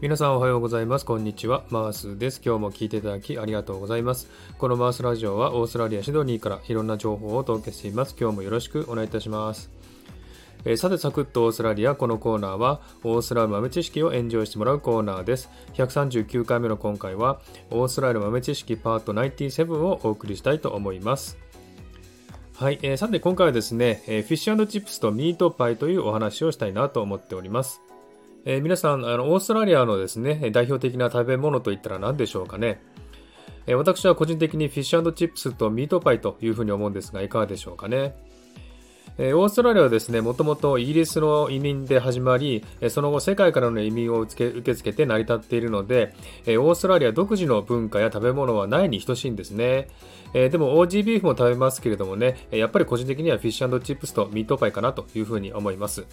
皆さんおはようございます。こんにちは。マースです。今日も聞いていただきありがとうございます。このマースラジオはオーストラリア・シドニーからいろんな情報をお届けしています。今日もよろしくお願いいたします。えー、さて、サクッとオーストラリア。このコーナーは、オーストラリア豆知識をエンジョイしてもらうコーナーです。139回目の今回は、オーストラリア豆知識パート97をお送りしたいと思います。はい、えー、さて今回はですね、えー、フィッシュチップスとミートパイというお話をしたいなと思っております。えー、皆さんあの、オーストラリアのですね、代表的な食べ物といったら何でしょうかね。えー、私は個人的にフィッシュチップスとミートパイというふうに思うんですが、いかがでしょうかね。えー、オーストラリアはですね、もともとイギリスの移民で始まり、その後世界からの移民を受け付けて成り立っているのでえ、オーストラリア独自の文化や食べ物はないに等しいんですね。えでもオージービーフも食べますけれどもね、やっぱり個人的にはフィッシュチップスとミートパイかなというふうに思います。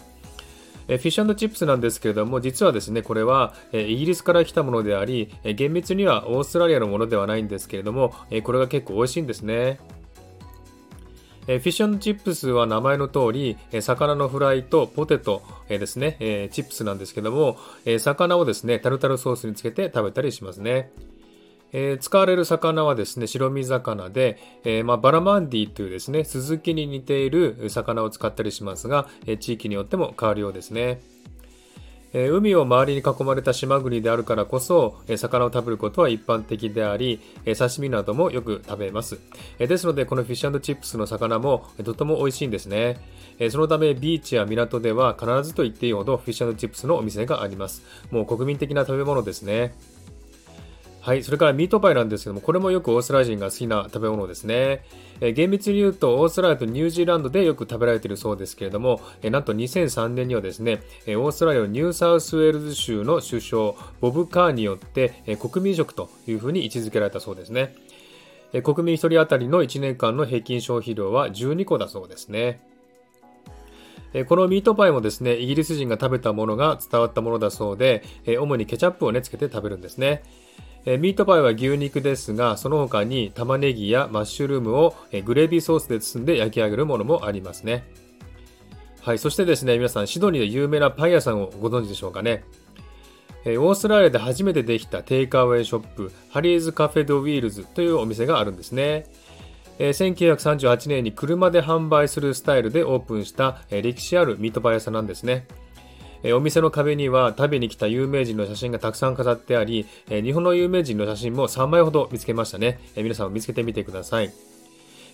えフィッシュチップスなんですけれども、実はですね、これは、えイギリスから来たものであり、え厳密にはオーストラリアのものではないんですけれども、えこれが結構美味しいんですね。えフィッシュチップスは名前の通り、え魚のフライとポテト、えですね、えチップスなんですけども、え魚をですね、タルタルソースにつけて食べたりしますね。えー、使われる魚はですね、白身魚で、えー、まあ、バラマンディというですね、スズキに似ている魚を使ったりしますが、え、地域によっても変わるようですね。え海を周りに囲まれた島国であるからこそ、え魚を食べることは一般的であり、え刺身などもよく食べます。えですので、このフィッシュチップスの魚も、えとても美味しいんですね。えそのため、ビーチや港では必ずと言っていいほどフィッシュチップスのお店があります。もう国民的な食べ物ですね。はい、それからミートパイなんですけども、これもよくオーストラリア人が好きな食べ物ですね。えー、厳密に言うと、オーストラリアとニュージーランドでよく食べられているそうですけれども、えー、なんと2003年にはですね、えー、オーストラリアのニューサウスウェールズ州の首相、ボブ・カーによって、えー、国民食というふうに位置づけられたそうですね。えー、国民1人当たりの1年間の平均消費量は12個だそうですね。このミートパイもですね、イギリス人が食べたものが伝わったものだそうで、主にケチャップをね、つけて食べるんですね。えミートパイは牛肉ですが、その他に玉ねぎやマッシュルームを、えグレービーソースで包んで焼き上げるものもありますね。はい、そしてですね、皆さん、シドニーで有名なパン屋さんをご存知でしょうかね。えオーストラリアで初めてできたテイクアウェイショップ、ハリーズカフェドウィールズというお店があるんですね。え1938年に車で販売するスタイルでオープンした、え歴史あるミートパイ屋さんなんですね。えお店の壁には食べに来た有名人の写真がたくさん飾ってあり、え日本の有名人の写真も3枚ほど見つけましたね。え皆さんも見つけてみてください。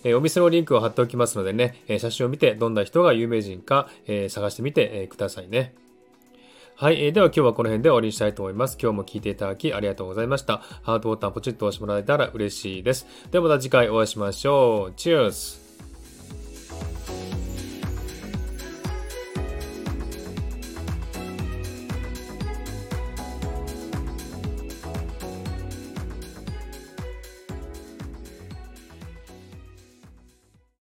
えお店のリンクを貼っておきますのでね、え写真を見てどんな人が有名人か、え探してみて、えくださいね。はい、では今日はこの辺で終わりにしたいと思います。今日も聞いていただきありがとうございました。ハートボタンポチッと押してもらえたら嬉しいです。ではまた次回お会いしましょう。チュース